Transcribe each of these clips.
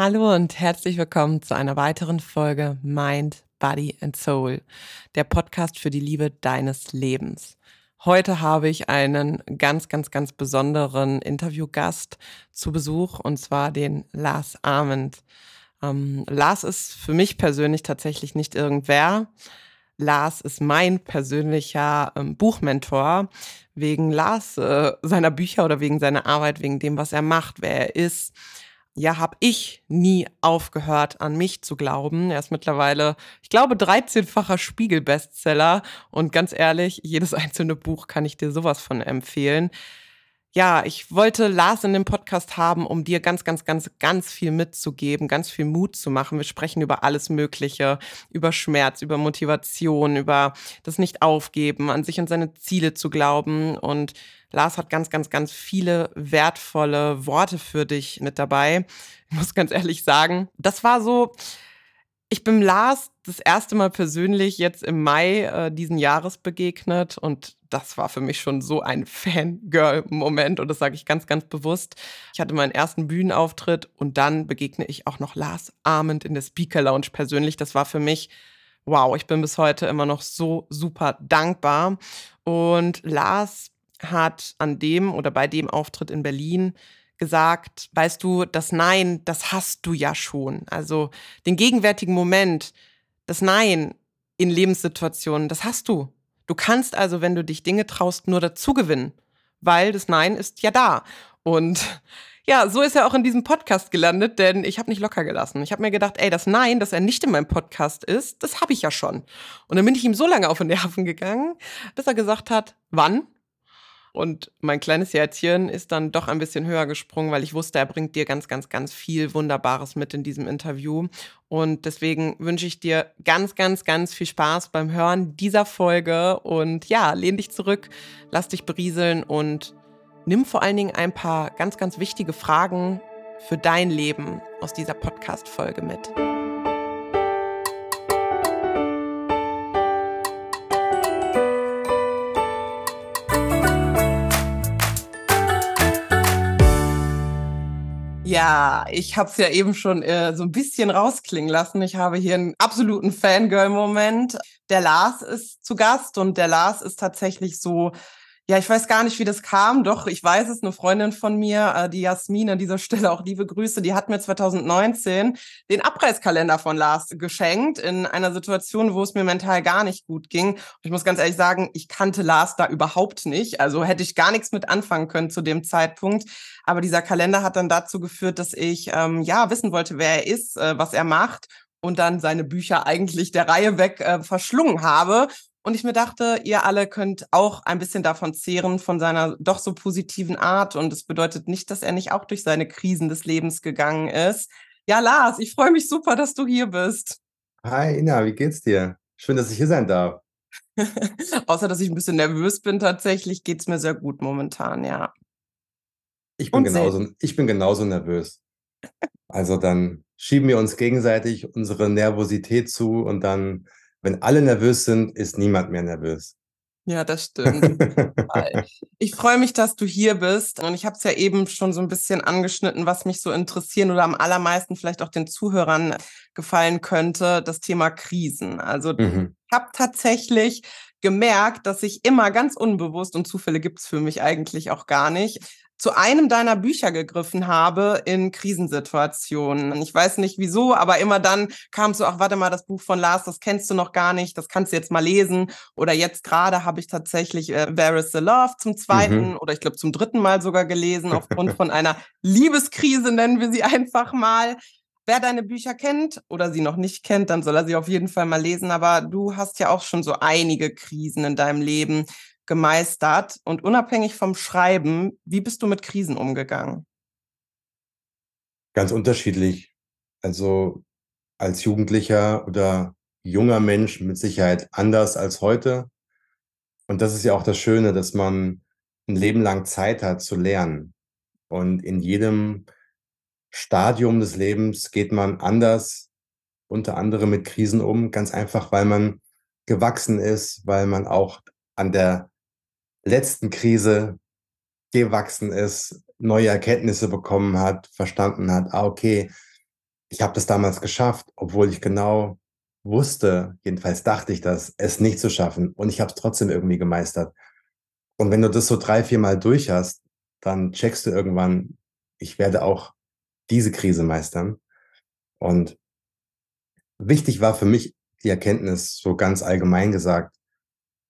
Hallo und herzlich willkommen zu einer weiteren Folge Mind, Body and Soul, der Podcast für die Liebe deines Lebens. Heute habe ich einen ganz, ganz, ganz besonderen Interviewgast zu Besuch und zwar den Lars Arment. Ähm, Lars ist für mich persönlich tatsächlich nicht irgendwer. Lars ist mein persönlicher ähm, Buchmentor wegen Lars äh, seiner Bücher oder wegen seiner Arbeit, wegen dem, was er macht, wer er ist ja, habe ich nie aufgehört, an mich zu glauben. Er ist mittlerweile, ich glaube, 13-facher Spiegel-Bestseller. Und ganz ehrlich, jedes einzelne Buch kann ich dir sowas von empfehlen. Ja, ich wollte Lars in dem Podcast haben, um dir ganz, ganz, ganz, ganz viel mitzugeben, ganz viel Mut zu machen. Wir sprechen über alles Mögliche, über Schmerz, über Motivation, über das Nicht-Aufgeben, an sich und seine Ziele zu glauben und Lars hat ganz, ganz, ganz viele wertvolle Worte für dich mit dabei. Ich muss ganz ehrlich sagen, das war so, ich bin Lars das erste Mal persönlich jetzt im Mai äh, diesen Jahres begegnet und das war für mich schon so ein Fangirl-Moment und das sage ich ganz, ganz bewusst. Ich hatte meinen ersten Bühnenauftritt und dann begegne ich auch noch Lars Arment in der Speaker Lounge persönlich. Das war für mich wow, ich bin bis heute immer noch so super dankbar. Und Lars hat an dem oder bei dem Auftritt in Berlin gesagt, weißt du, das Nein, das hast du ja schon. Also den gegenwärtigen Moment, das Nein in Lebenssituationen, das hast du. Du kannst also, wenn du dich Dinge traust, nur dazu gewinnen, weil das Nein ist ja da. Und ja, so ist er auch in diesem Podcast gelandet, denn ich habe nicht locker gelassen. Ich habe mir gedacht, ey, das Nein, dass er nicht in meinem Podcast ist, das habe ich ja schon. Und dann bin ich ihm so lange auf den Nerven gegangen, bis er gesagt hat, wann und mein kleines Herzchen ist dann doch ein bisschen höher gesprungen, weil ich wusste, er bringt dir ganz, ganz, ganz viel Wunderbares mit in diesem Interview. Und deswegen wünsche ich dir ganz, ganz, ganz viel Spaß beim Hören dieser Folge. Und ja, lehn dich zurück, lass dich berieseln und nimm vor allen Dingen ein paar ganz, ganz wichtige Fragen für dein Leben aus dieser Podcast-Folge mit. Ja, ich habe es ja eben schon äh, so ein bisschen rausklingen lassen. Ich habe hier einen absoluten Fangirl-Moment. Der Lars ist zu Gast und der Lars ist tatsächlich so ja, ich weiß gar nicht, wie das kam. Doch, ich weiß es, eine Freundin von mir, äh, die Jasmin, an dieser Stelle auch liebe Grüße, die hat mir 2019 den Abreißkalender von Lars geschenkt in einer Situation, wo es mir mental gar nicht gut ging. Und ich muss ganz ehrlich sagen, ich kannte Lars da überhaupt nicht. Also hätte ich gar nichts mit anfangen können zu dem Zeitpunkt. Aber dieser Kalender hat dann dazu geführt, dass ich ähm, ja wissen wollte, wer er ist, äh, was er macht und dann seine Bücher eigentlich der Reihe weg äh, verschlungen habe und ich mir dachte, ihr alle könnt auch ein bisschen davon zehren, von seiner doch so positiven Art. Und es bedeutet nicht, dass er nicht auch durch seine Krisen des Lebens gegangen ist. Ja, Lars, ich freue mich super, dass du hier bist. Hi, Ina, wie geht's dir? Schön, dass ich hier sein darf. Außer, dass ich ein bisschen nervös bin, tatsächlich geht es mir sehr gut momentan, ja. Ich bin, genauso, ich bin genauso nervös. Also dann schieben wir uns gegenseitig unsere Nervosität zu und dann wenn alle nervös sind, ist niemand mehr nervös. Ja, das stimmt. ich freue mich, dass du hier bist. Und ich habe es ja eben schon so ein bisschen angeschnitten, was mich so interessieren oder am allermeisten vielleicht auch den Zuhörern gefallen könnte, das Thema Krisen. Also mhm. ich habe tatsächlich gemerkt, dass ich immer ganz unbewusst, und Zufälle gibt es für mich eigentlich auch gar nicht, zu einem deiner Bücher gegriffen habe in Krisensituationen. Ich weiß nicht wieso, aber immer dann kam so, ach warte mal, das Buch von Lars, das kennst du noch gar nicht, das kannst du jetzt mal lesen. Oder jetzt gerade habe ich tatsächlich äh, Where is the Love zum zweiten mhm. oder ich glaube zum dritten Mal sogar gelesen, aufgrund von einer Liebeskrise, nennen wir sie einfach mal. Wer deine Bücher kennt oder sie noch nicht kennt, dann soll er sie auf jeden Fall mal lesen. Aber du hast ja auch schon so einige Krisen in deinem Leben gemeistert? Und unabhängig vom Schreiben, wie bist du mit Krisen umgegangen? Ganz unterschiedlich. Also als Jugendlicher oder junger Mensch mit Sicherheit anders als heute. Und das ist ja auch das Schöne, dass man ein Leben lang Zeit hat zu lernen. Und in jedem Stadium des Lebens geht man anders, unter anderem mit Krisen um, ganz einfach, weil man gewachsen ist, weil man auch an der letzten Krise gewachsen ist, neue Erkenntnisse bekommen hat, verstanden hat, ah, okay, ich habe das damals geschafft, obwohl ich genau wusste, jedenfalls dachte ich das, es nicht zu schaffen. Und ich habe es trotzdem irgendwie gemeistert. Und wenn du das so drei, vier Mal durch hast, dann checkst du irgendwann, ich werde auch diese Krise meistern. Und wichtig war für mich die Erkenntnis, so ganz allgemein gesagt,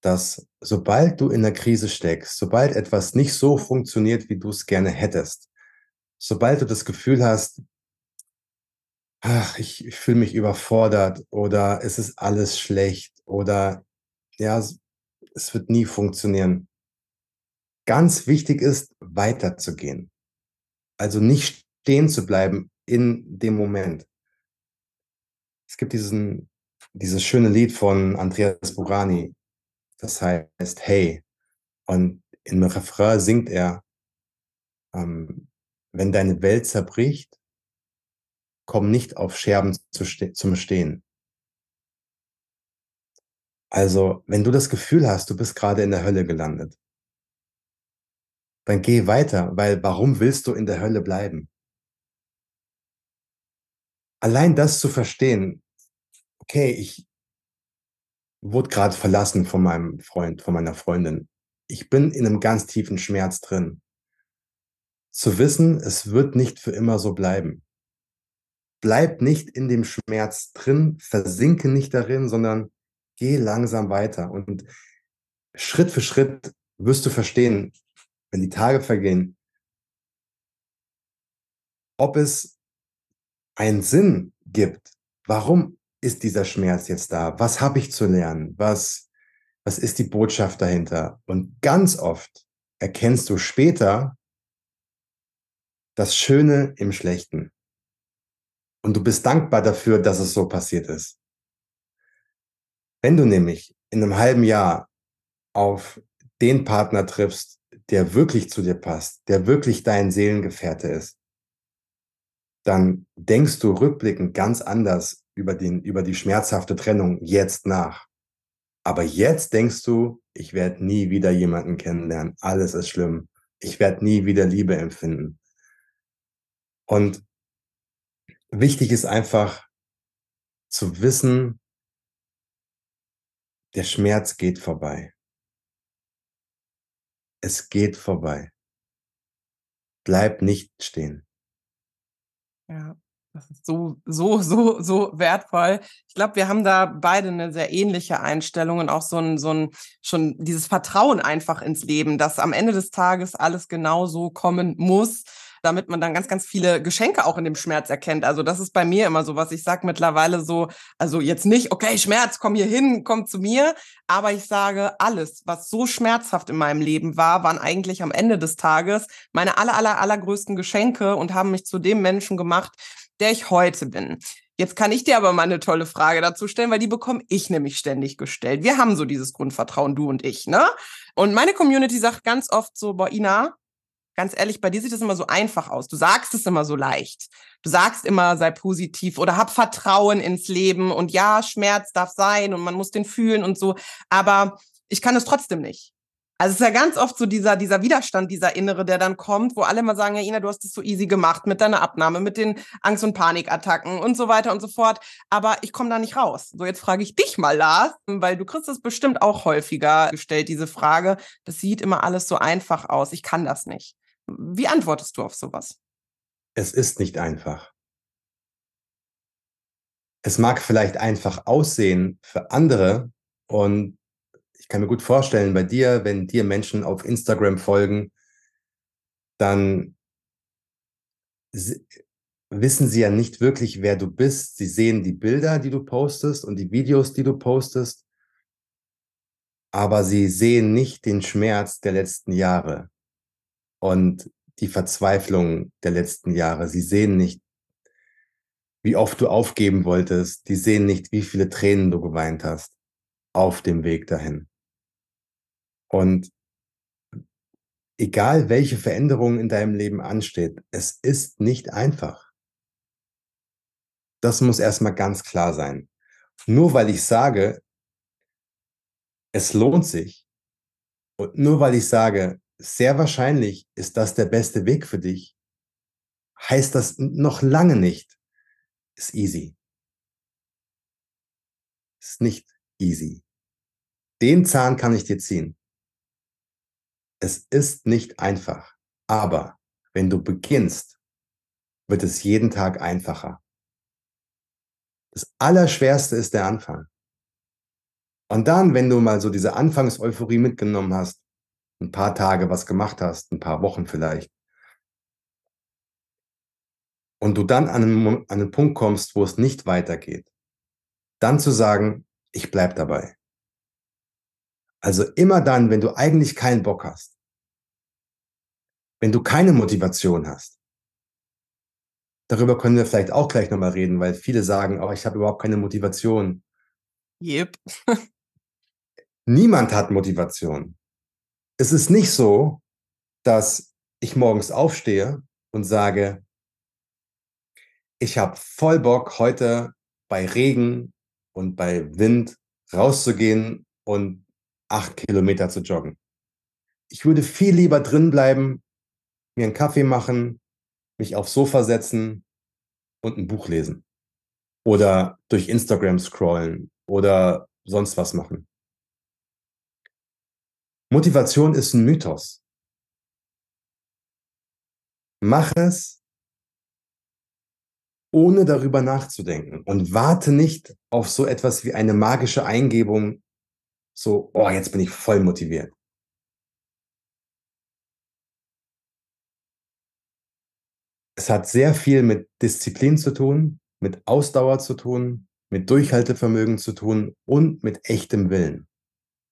dass sobald du in der Krise steckst, sobald etwas nicht so funktioniert, wie du es gerne hättest, sobald du das Gefühl hast, ach, ich, ich fühle mich überfordert oder es ist alles schlecht oder ja, es wird nie funktionieren. Ganz wichtig ist, weiterzugehen. Also nicht stehen zu bleiben in dem Moment. Es gibt diesen, dieses schöne Lied von Andreas Burani, das heißt Hey. Und im Refrain singt er, ähm, wenn deine Welt zerbricht, komm nicht auf Scherben zu ste zum Stehen. Also, wenn du das Gefühl hast, du bist gerade in der Hölle gelandet, dann geh weiter, weil warum willst du in der Hölle bleiben? Allein das zu verstehen, okay, ich wurde gerade verlassen von meinem Freund, von meiner Freundin. Ich bin in einem ganz tiefen Schmerz drin. Zu wissen, es wird nicht für immer so bleiben bleib nicht in dem Schmerz drin, versinke nicht darin, sondern geh langsam weiter. Und Schritt für Schritt wirst du verstehen, wenn die Tage vergehen, ob es einen Sinn gibt. Warum ist dieser Schmerz jetzt da? Was habe ich zu lernen? Was, was ist die Botschaft dahinter? Und ganz oft erkennst du später das Schöne im Schlechten. Und du bist dankbar dafür, dass es so passiert ist. Wenn du nämlich in einem halben Jahr auf den Partner triffst, der wirklich zu dir passt, der wirklich dein Seelengefährte ist, dann denkst du rückblickend ganz anders über, den, über die schmerzhafte Trennung jetzt nach. Aber jetzt denkst du, ich werde nie wieder jemanden kennenlernen. Alles ist schlimm. Ich werde nie wieder Liebe empfinden. Und wichtig ist einfach zu wissen, der Schmerz geht vorbei. Es geht vorbei. Bleib nicht stehen. Ja, das ist so, so, so, so wertvoll. Ich glaube, wir haben da beide eine sehr ähnliche Einstellung und auch so ein, so ein, schon dieses Vertrauen einfach ins Leben, dass am Ende des Tages alles genau so kommen muss damit man dann ganz, ganz viele Geschenke auch in dem Schmerz erkennt. Also das ist bei mir immer so, was ich sage mittlerweile so, also jetzt nicht, okay, Schmerz, komm hier hin, komm zu mir, aber ich sage, alles, was so schmerzhaft in meinem Leben war, waren eigentlich am Ende des Tages meine aller, aller, allergrößten Geschenke und haben mich zu dem Menschen gemacht, der ich heute bin. Jetzt kann ich dir aber mal eine tolle Frage dazu stellen, weil die bekomme ich nämlich ständig gestellt. Wir haben so dieses Grundvertrauen, du und ich, ne? Und meine Community sagt ganz oft so, boah, Ina, ganz ehrlich, bei dir sieht das immer so einfach aus. Du sagst es immer so leicht. Du sagst immer, sei positiv oder hab Vertrauen ins Leben und ja, Schmerz darf sein und man muss den fühlen und so. Aber ich kann es trotzdem nicht. Also es ist ja ganz oft so dieser, dieser Widerstand, dieser innere, der dann kommt, wo alle mal sagen, ja, Ina, du hast es so easy gemacht mit deiner Abnahme, mit den Angst- und Panikattacken und so weiter und so fort. Aber ich komme da nicht raus. So, jetzt frage ich dich mal, Lars, weil du kriegst es bestimmt auch häufiger gestellt, diese Frage. Das sieht immer alles so einfach aus. Ich kann das nicht. Wie antwortest du auf sowas? Es ist nicht einfach. Es mag vielleicht einfach aussehen für andere und ich kann mir gut vorstellen, bei dir, wenn dir Menschen auf Instagram folgen, dann wissen sie ja nicht wirklich, wer du bist. Sie sehen die Bilder, die du postest und die Videos, die du postest, aber sie sehen nicht den Schmerz der letzten Jahre und die Verzweiflung der letzten Jahre. Sie sehen nicht, wie oft du aufgeben wolltest. Die sehen nicht, wie viele Tränen du geweint hast auf dem Weg dahin. Und egal welche Veränderung in deinem Leben ansteht, es ist nicht einfach. Das muss erstmal ganz klar sein. Nur weil ich sage, es lohnt sich und nur weil ich sage, sehr wahrscheinlich ist das der beste Weg für dich, heißt das noch lange nicht, ist easy. Ist nicht easy. Den Zahn kann ich dir ziehen. Es ist nicht einfach, aber wenn du beginnst, wird es jeden Tag einfacher. Das Allerschwerste ist der Anfang. Und dann, wenn du mal so diese Anfangseuphorie mitgenommen hast, ein paar Tage was gemacht hast, ein paar Wochen vielleicht, und du dann an einen, an einen Punkt kommst, wo es nicht weitergeht, dann zu sagen, ich bleib dabei. Also immer dann, wenn du eigentlich keinen Bock hast, wenn du keine Motivation hast. Darüber können wir vielleicht auch gleich nochmal reden, weil viele sagen, oh, ich habe überhaupt keine Motivation. Yep. Niemand hat Motivation. Es ist nicht so, dass ich morgens aufstehe und sage, ich habe voll Bock, heute bei Regen und bei Wind rauszugehen und acht Kilometer zu joggen. Ich würde viel lieber drin bleiben, mir einen Kaffee machen, mich aufs Sofa setzen und ein Buch lesen. Oder durch Instagram scrollen oder sonst was machen. Motivation ist ein Mythos. Mach es, ohne darüber nachzudenken und warte nicht auf so etwas wie eine magische Eingebung, so, oh, jetzt bin ich voll motiviert. Es hat sehr viel mit Disziplin zu tun, mit Ausdauer zu tun, mit Durchhaltevermögen zu tun und mit echtem Willen.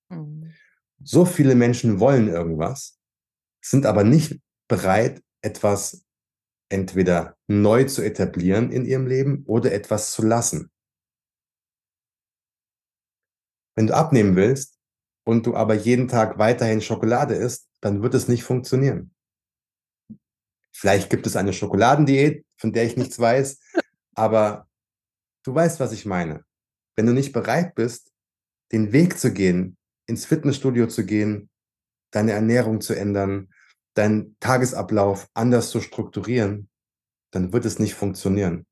Mhm. So viele Menschen wollen irgendwas, sind aber nicht bereit, etwas entweder neu zu etablieren in ihrem Leben oder etwas zu lassen. Wenn du abnehmen willst und du aber jeden Tag weiterhin Schokolade isst, dann wird es nicht funktionieren. Vielleicht gibt es eine Schokoladendiät, von der ich nichts weiß, aber du weißt, was ich meine. Wenn du nicht bereit bist, den Weg zu gehen, ins Fitnessstudio zu gehen, deine Ernährung zu ändern, deinen Tagesablauf anders zu strukturieren, dann wird es nicht funktionieren.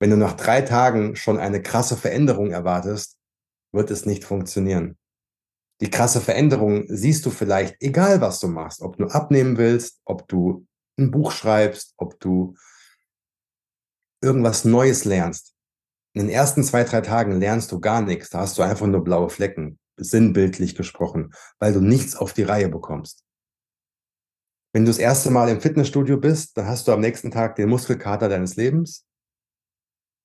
Wenn du nach drei Tagen schon eine krasse Veränderung erwartest, wird es nicht funktionieren. Die krasse Veränderung siehst du vielleicht, egal was du machst, ob du abnehmen willst, ob du ein Buch schreibst, ob du irgendwas Neues lernst. In den ersten zwei, drei Tagen lernst du gar nichts. Da hast du einfach nur blaue Flecken, sinnbildlich gesprochen, weil du nichts auf die Reihe bekommst. Wenn du das erste Mal im Fitnessstudio bist, dann hast du am nächsten Tag den Muskelkater deines Lebens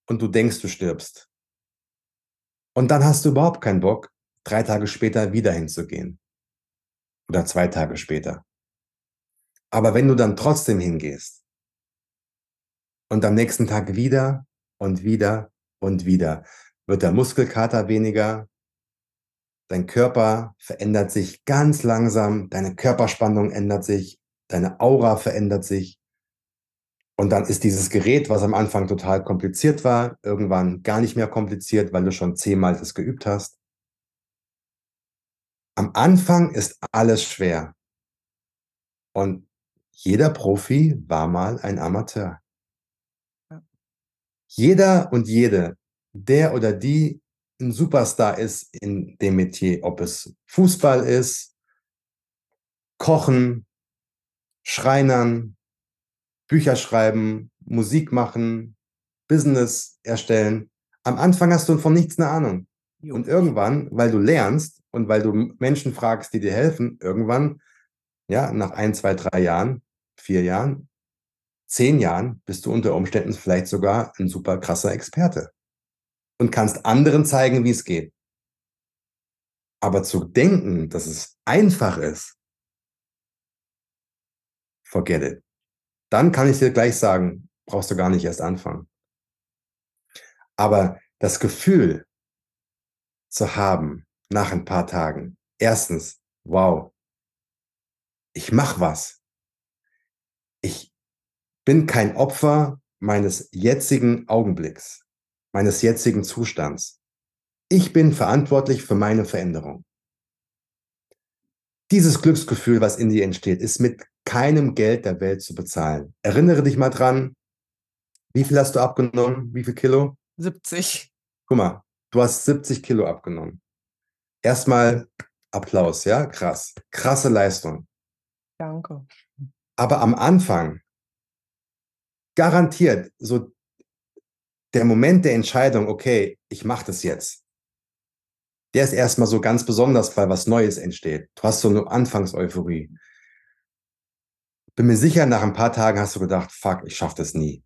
und du denkst, du stirbst. Und dann hast du überhaupt keinen Bock, drei Tage später wieder hinzugehen. Oder zwei Tage später. Aber wenn du dann trotzdem hingehst und am nächsten Tag wieder und wieder und wieder, wird der Muskelkater weniger, dein Körper verändert sich ganz langsam, deine Körperspannung ändert sich, deine Aura verändert sich. Und dann ist dieses Gerät, was am Anfang total kompliziert war, irgendwann gar nicht mehr kompliziert, weil du schon zehnmal das geübt hast. Am Anfang ist alles schwer. Und jeder Profi war mal ein Amateur. Jeder und jede, der oder die ein Superstar ist in dem Metier, ob es Fußball ist, Kochen, Schreinern, Bücher schreiben, Musik machen, Business erstellen. Am Anfang hast du von nichts eine Ahnung. Und irgendwann, weil du lernst und weil du Menschen fragst, die dir helfen, irgendwann, ja, nach ein, zwei, drei Jahren, vier Jahren, zehn Jahren, bist du unter Umständen vielleicht sogar ein super krasser Experte und kannst anderen zeigen, wie es geht. Aber zu denken, dass es einfach ist, forget it. Dann kann ich dir gleich sagen, brauchst du gar nicht erst anfangen. Aber das Gefühl zu haben nach ein paar Tagen, erstens, wow, ich mache was. Ich bin kein Opfer meines jetzigen Augenblicks, meines jetzigen Zustands. Ich bin verantwortlich für meine Veränderung. Dieses Glücksgefühl, was in dir entsteht, ist mit keinem Geld der Welt zu bezahlen. Erinnere dich mal dran, Wie viel hast du abgenommen? Wie viel Kilo? 70. Guck mal, du hast 70 Kilo abgenommen. Erstmal Applaus, ja? Krass. Krasse Leistung. Danke. Aber am Anfang, garantiert, so der Moment der Entscheidung, okay, ich mache das jetzt, der ist erstmal so ganz besonders, weil was Neues entsteht. Du hast so eine Anfangseuphorie. Bin mir sicher, nach ein paar Tagen hast du gedacht, fuck, ich schaffe das nie.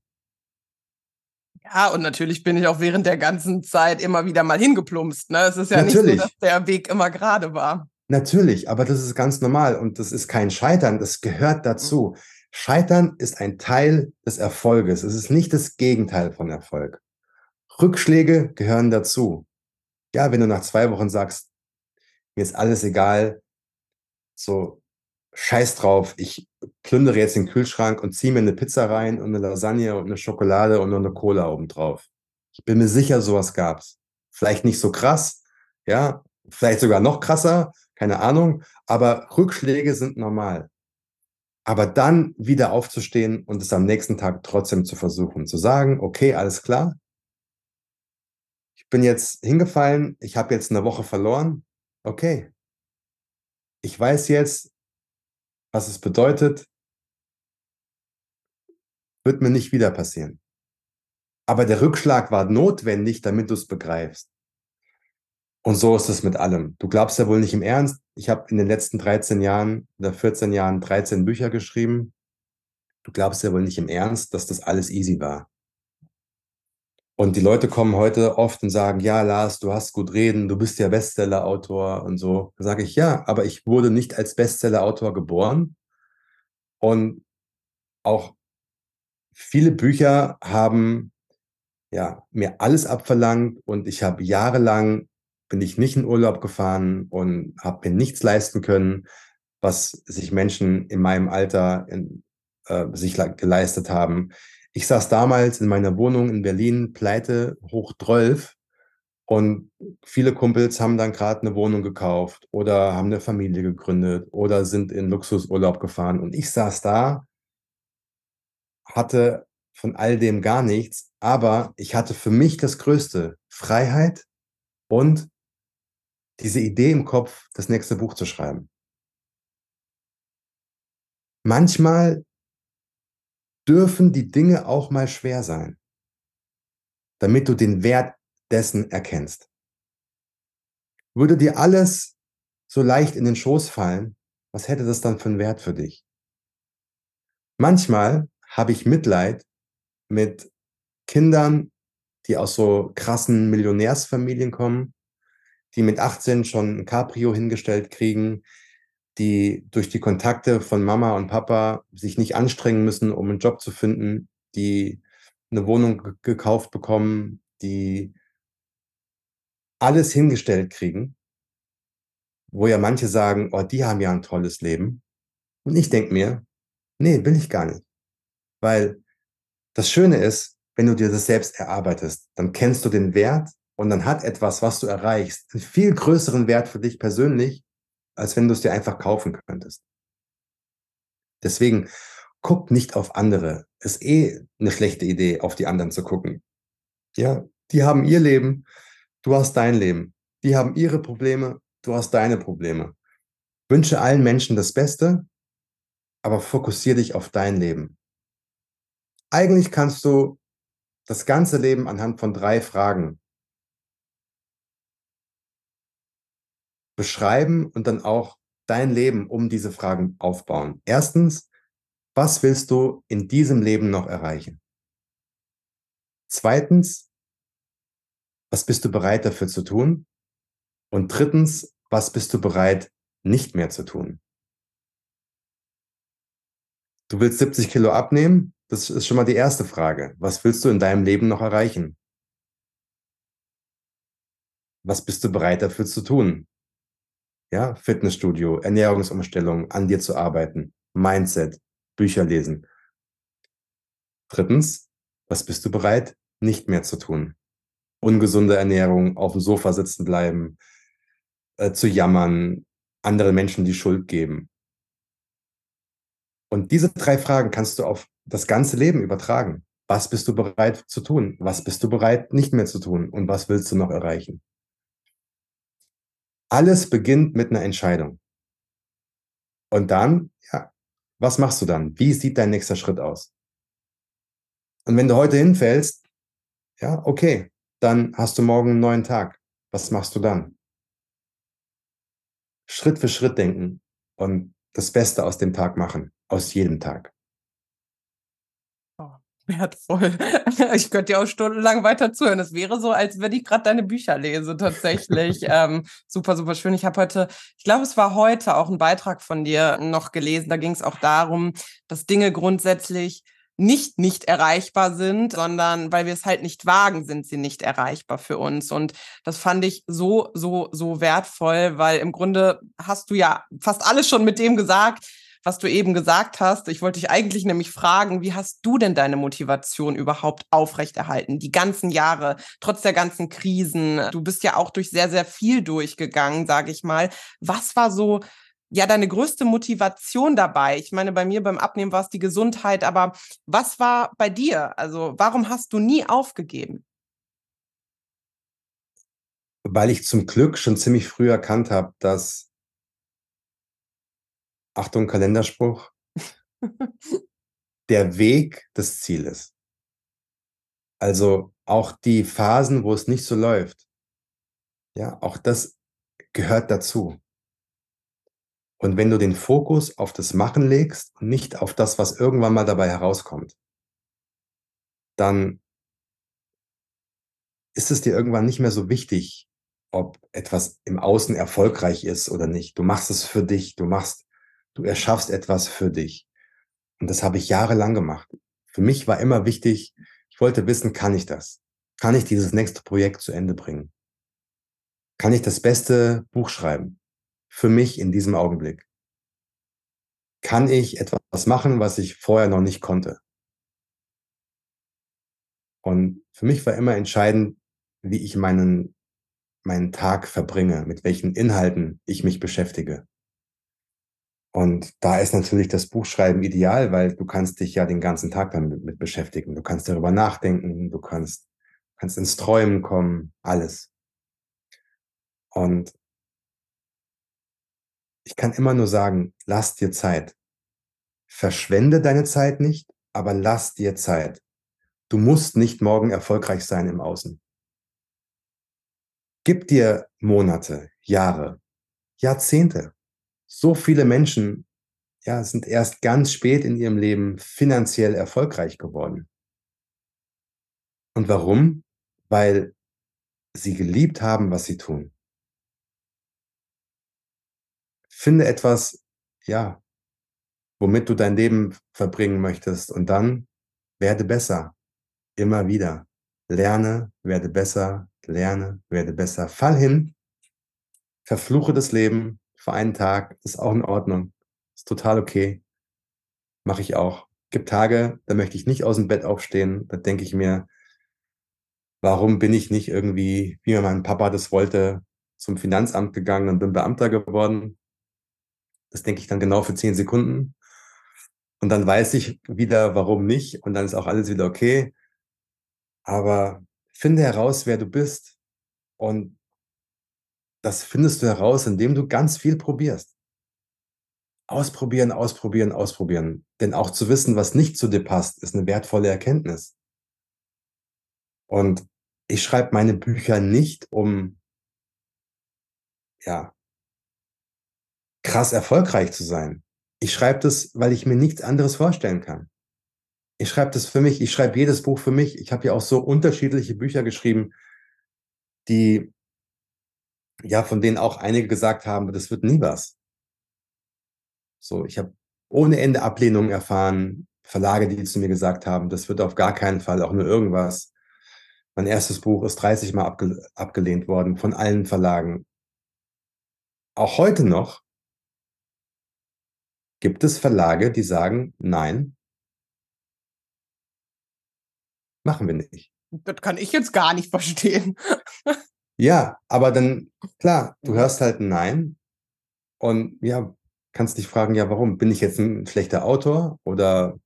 Ja, und natürlich bin ich auch während der ganzen Zeit immer wieder mal hingeplumpst. Ne? Es ist ja natürlich. nicht so, dass der Weg immer gerade war. Natürlich, aber das ist ganz normal und das ist kein Scheitern, das gehört dazu. Scheitern ist ein Teil des Erfolges. Es ist nicht das Gegenteil von Erfolg. Rückschläge gehören dazu. Ja, wenn du nach zwei Wochen sagst, mir ist alles egal, so scheiß drauf, ich plündere jetzt den Kühlschrank und ziehe mir eine Pizza rein und eine Lasagne und eine Schokolade und noch eine Cola obendrauf. Ich bin mir sicher, sowas gab's. Vielleicht nicht so krass, ja, vielleicht sogar noch krasser, keine Ahnung, aber Rückschläge sind normal. Aber dann wieder aufzustehen und es am nächsten Tag trotzdem zu versuchen, zu sagen, okay, alles klar, ich bin jetzt hingefallen, ich habe jetzt eine Woche verloren, okay. Ich weiß jetzt, was es bedeutet, wird mir nicht wieder passieren. Aber der Rückschlag war notwendig, damit du es begreifst. Und so ist es mit allem. Du glaubst ja wohl nicht im Ernst. Ich habe in den letzten 13 Jahren oder 14 Jahren 13 Bücher geschrieben. Du glaubst ja wohl nicht im Ernst, dass das alles easy war. Und die Leute kommen heute oft und sagen, ja, Lars, du hast gut reden, du bist ja Bestseller-Autor und so. Da sage ich, ja, aber ich wurde nicht als Bestseller-Autor geboren. Und auch viele Bücher haben ja, mir alles abverlangt und ich habe jahrelang bin ich nicht in Urlaub gefahren und habe mir nichts leisten können, was sich Menschen in meinem Alter in, äh, sich geleistet haben. Ich saß damals in meiner Wohnung in Berlin, pleite hoch 12 und viele Kumpels haben dann gerade eine Wohnung gekauft oder haben eine Familie gegründet oder sind in Luxusurlaub gefahren und ich saß da, hatte von all dem gar nichts, aber ich hatte für mich das Größte, Freiheit und diese Idee im Kopf, das nächste Buch zu schreiben. Manchmal dürfen die Dinge auch mal schwer sein, damit du den Wert dessen erkennst. Würde dir alles so leicht in den Schoß fallen, was hätte das dann für einen Wert für dich? Manchmal habe ich Mitleid mit Kindern, die aus so krassen Millionärsfamilien kommen, die mit 18 schon ein Cabrio hingestellt kriegen, die durch die Kontakte von Mama und Papa sich nicht anstrengen müssen, um einen Job zu finden, die eine Wohnung gekauft bekommen, die alles hingestellt kriegen, wo ja manche sagen, oh, die haben ja ein tolles Leben. Und ich denke mir, nee, will ich gar nicht. Weil das Schöne ist, wenn du dir das selbst erarbeitest, dann kennst du den Wert und dann hat etwas, was du erreichst, einen viel größeren Wert für dich persönlich, als wenn du es dir einfach kaufen könntest. Deswegen guck nicht auf andere. Ist eh eine schlechte Idee, auf die anderen zu gucken. Ja, die haben ihr Leben, du hast dein Leben. Die haben ihre Probleme, du hast deine Probleme. Wünsche allen Menschen das Beste, aber fokussiere dich auf dein Leben. Eigentlich kannst du das ganze Leben anhand von drei Fragen beschreiben und dann auch dein Leben um diese Fragen aufbauen. Erstens, was willst du in diesem Leben noch erreichen? Zweitens, was bist du bereit dafür zu tun? Und drittens, was bist du bereit nicht mehr zu tun? Du willst 70 Kilo abnehmen? Das ist schon mal die erste Frage. Was willst du in deinem Leben noch erreichen? Was bist du bereit dafür zu tun? Ja, Fitnessstudio, Ernährungsumstellung, an dir zu arbeiten, Mindset, Bücher lesen. Drittens, was bist du bereit, nicht mehr zu tun? Ungesunde Ernährung, auf dem Sofa sitzen bleiben, äh, zu jammern, anderen Menschen die Schuld geben. Und diese drei Fragen kannst du auf das ganze Leben übertragen. Was bist du bereit zu tun? Was bist du bereit nicht mehr zu tun? Und was willst du noch erreichen? Alles beginnt mit einer Entscheidung. Und dann, ja, was machst du dann? Wie sieht dein nächster Schritt aus? Und wenn du heute hinfällst, ja, okay, dann hast du morgen einen neuen Tag. Was machst du dann? Schritt für Schritt denken und das Beste aus dem Tag machen, aus jedem Tag. Wertvoll. Ich könnte dir auch stundenlang weiter zuhören. Es wäre so, als wenn ich gerade deine Bücher lese, tatsächlich. ähm, super, super schön. Ich habe heute, ich glaube, es war heute auch ein Beitrag von dir noch gelesen. Da ging es auch darum, dass Dinge grundsätzlich nicht nicht erreichbar sind, sondern weil wir es halt nicht wagen, sind sie nicht erreichbar für uns. Und das fand ich so, so, so wertvoll, weil im Grunde hast du ja fast alles schon mit dem gesagt, was du eben gesagt hast. Ich wollte dich eigentlich nämlich fragen, wie hast du denn deine Motivation überhaupt aufrechterhalten? Die ganzen Jahre, trotz der ganzen Krisen. Du bist ja auch durch sehr, sehr viel durchgegangen, sage ich mal. Was war so ja deine größte Motivation dabei? Ich meine, bei mir beim Abnehmen war es die Gesundheit, aber was war bei dir? Also, warum hast du nie aufgegeben? Weil ich zum Glück schon ziemlich früh erkannt habe, dass Achtung, Kalenderspruch, der Weg das Ziel ist. Also auch die Phasen, wo es nicht so läuft, ja, auch das gehört dazu. Und wenn du den Fokus auf das Machen legst und nicht auf das, was irgendwann mal dabei herauskommt, dann ist es dir irgendwann nicht mehr so wichtig, ob etwas im Außen erfolgreich ist oder nicht. Du machst es für dich, du machst, du erschaffst etwas für dich. Und das habe ich jahrelang gemacht. Für mich war immer wichtig, ich wollte wissen, kann ich das? Kann ich dieses nächste Projekt zu Ende bringen? Kann ich das beste Buch schreiben? für mich in diesem Augenblick? Kann ich etwas machen, was ich vorher noch nicht konnte? Und für mich war immer entscheidend, wie ich meinen, meinen Tag verbringe, mit welchen Inhalten ich mich beschäftige. Und da ist natürlich das Buchschreiben ideal, weil du kannst dich ja den ganzen Tag damit mit beschäftigen. Du kannst darüber nachdenken, du kannst, kannst ins Träumen kommen, alles. Und ich kann immer nur sagen, lass dir Zeit. Verschwende deine Zeit nicht, aber lass dir Zeit. Du musst nicht morgen erfolgreich sein im Außen. Gib dir Monate, Jahre, Jahrzehnte. So viele Menschen ja, sind erst ganz spät in ihrem Leben finanziell erfolgreich geworden. Und warum? Weil sie geliebt haben, was sie tun. finde etwas, ja, womit du dein Leben verbringen möchtest und dann werde besser. Immer wieder. Lerne, werde besser, lerne, werde besser. Fall hin, verfluche das Leben für einen Tag, ist auch in Ordnung. Ist total okay. Mache ich auch. Gibt Tage, da möchte ich nicht aus dem Bett aufstehen. Da denke ich mir, warum bin ich nicht irgendwie, wie mein Papa das wollte, zum Finanzamt gegangen und bin Beamter geworden? Das denke ich dann genau für zehn Sekunden. Und dann weiß ich wieder, warum nicht. Und dann ist auch alles wieder okay. Aber finde heraus, wer du bist. Und das findest du heraus, indem du ganz viel probierst. Ausprobieren, ausprobieren, ausprobieren. Denn auch zu wissen, was nicht zu dir passt, ist eine wertvolle Erkenntnis. Und ich schreibe meine Bücher nicht, um ja, krass erfolgreich zu sein. Ich schreibe das, weil ich mir nichts anderes vorstellen kann. Ich schreibe das für mich, ich schreibe jedes Buch für mich. Ich habe ja auch so unterschiedliche Bücher geschrieben, die, ja, von denen auch einige gesagt haben, das wird nie was. So, ich habe ohne Ende Ablehnungen erfahren, Verlage, die zu mir gesagt haben, das wird auf gar keinen Fall auch nur irgendwas. Mein erstes Buch ist 30 Mal abge abgelehnt worden von allen Verlagen. Auch heute noch Gibt es Verlage, die sagen: „Nein“ machen wir nicht. Das kann ich jetzt gar nicht verstehen. Ja, aber dann klar, du hörst halt Nein und ja, kannst dich fragen: „Ja, warum? Bin ich jetzt ein schlechter Autor oder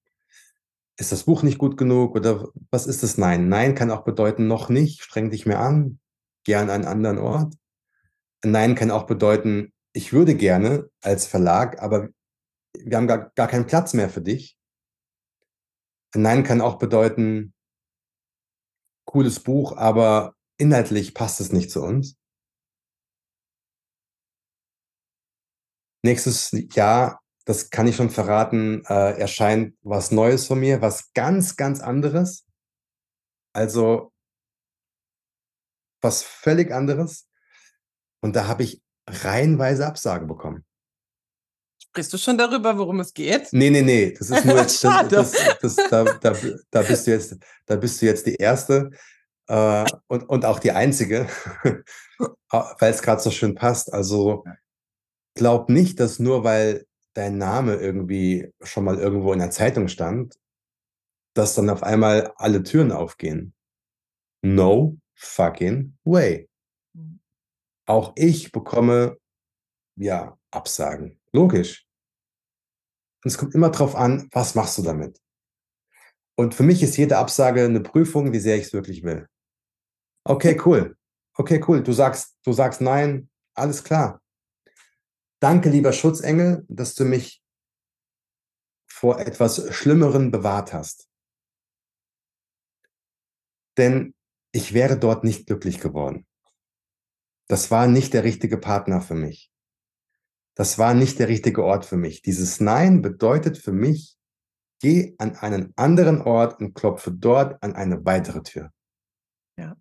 ist das Buch nicht gut genug oder was ist das Nein? Nein kann auch bedeuten, noch nicht, streng dich mehr an, geh an einen anderen Ort. Nein kann auch bedeuten, ich würde gerne als Verlag, aber wir haben gar, gar keinen Platz mehr für dich. Nein kann auch bedeuten, cooles Buch, aber inhaltlich passt es nicht zu uns. Nächstes Jahr, das kann ich schon verraten, äh, erscheint was Neues von mir, was ganz, ganz anderes. Also was völlig anderes. Und da habe ich reihenweise Absagen bekommen. Sprichst du schon darüber, worum es geht? Nee, nee, nee. Das ist nur jetzt, das, das, das, da, da, da, bist du jetzt, da bist du jetzt die Erste äh, und, und auch die Einzige, weil es gerade so schön passt. Also glaub nicht, dass nur weil dein Name irgendwie schon mal irgendwo in der Zeitung stand, dass dann auf einmal alle Türen aufgehen. No fucking way. Mhm. Auch ich bekomme ja Absagen. Logisch. Und es kommt immer drauf an, was machst du damit? Und für mich ist jede Absage eine Prüfung, wie sehr ich es wirklich will. Okay, cool. Okay, cool. Du sagst, du sagst nein, alles klar. Danke, lieber Schutzengel, dass du mich vor etwas Schlimmeren bewahrt hast. Denn ich wäre dort nicht glücklich geworden. Das war nicht der richtige Partner für mich. Das war nicht der richtige Ort für mich. Dieses Nein bedeutet für mich, geh an einen anderen Ort und klopfe dort an eine weitere Tür. Ja.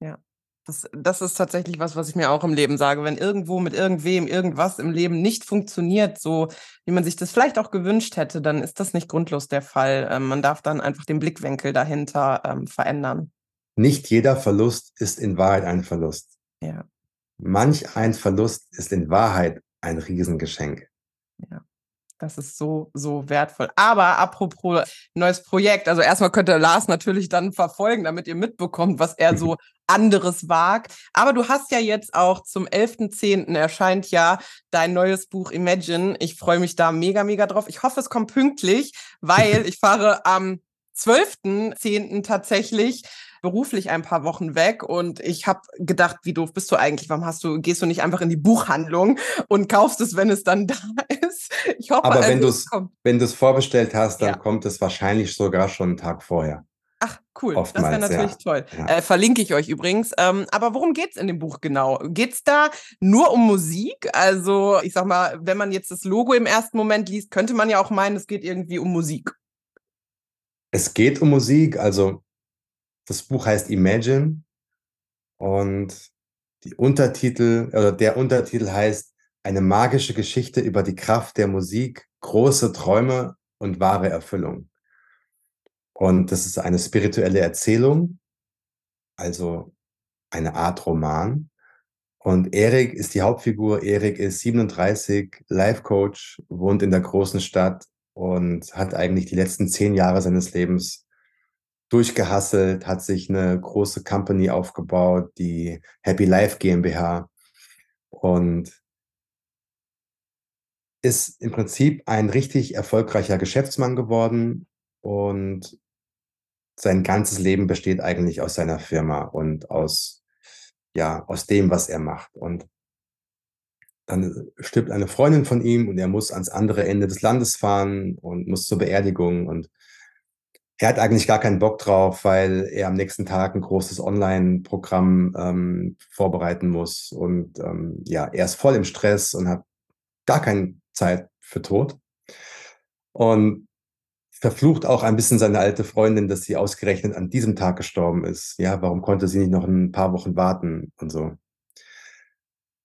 Ja. Das, das ist tatsächlich was, was ich mir auch im Leben sage. Wenn irgendwo mit irgendwem irgendwas im Leben nicht funktioniert, so wie man sich das vielleicht auch gewünscht hätte, dann ist das nicht grundlos der Fall. Ähm, man darf dann einfach den Blickwinkel dahinter ähm, verändern. Nicht jeder Verlust ist in Wahrheit ein Verlust. Ja. Manch ein Verlust ist in Wahrheit ein Riesengeschenk. Ja. Das ist so, so wertvoll. Aber apropos neues Projekt, also erstmal könnte Lars natürlich dann verfolgen, damit ihr mitbekommt, was er so anderes wagt. Aber du hast ja jetzt auch zum 11.10. erscheint ja dein neues Buch Imagine. Ich freue mich da mega, mega drauf. Ich hoffe, es kommt pünktlich, weil ich fahre am 12.10. tatsächlich beruflich ein paar Wochen weg und ich habe gedacht, wie doof bist du eigentlich? Warum hast du, gehst du nicht einfach in die Buchhandlung und kaufst es, wenn es dann da ist? Ich hoffe, Aber wenn also, du es vorbestellt hast, dann ja. kommt es wahrscheinlich sogar schon einen Tag vorher. Ach, cool. Oftmals, das wäre natürlich ja. toll. Ja. Äh, verlinke ich euch übrigens. Ähm, aber worum geht es in dem Buch genau? Geht es da nur um Musik? Also, ich sag mal, wenn man jetzt das Logo im ersten Moment liest, könnte man ja auch meinen, es geht irgendwie um Musik. Es geht um Musik. Also, das Buch heißt Imagine und die Untertitel oder der Untertitel heißt Eine magische Geschichte über die Kraft der Musik, große Träume und wahre Erfüllung. Und das ist eine spirituelle Erzählung, also eine Art Roman. Und Erik ist die Hauptfigur. Erik ist 37, Life Coach, wohnt in der großen Stadt und hat eigentlich die letzten zehn Jahre seines Lebens durchgehasselt, hat sich eine große Company aufgebaut, die Happy Life GmbH und ist im Prinzip ein richtig erfolgreicher Geschäftsmann geworden und sein ganzes Leben besteht eigentlich aus seiner Firma und aus, ja, aus dem, was er macht. Und dann stirbt eine Freundin von ihm und er muss ans andere Ende des Landes fahren und muss zur Beerdigung und er hat eigentlich gar keinen Bock drauf, weil er am nächsten Tag ein großes Online-Programm ähm, vorbereiten muss. Und ähm, ja, er ist voll im Stress und hat gar keine Zeit für Tod. Und verflucht auch ein bisschen seine alte Freundin, dass sie ausgerechnet an diesem Tag gestorben ist. Ja, warum konnte sie nicht noch ein paar Wochen warten und so.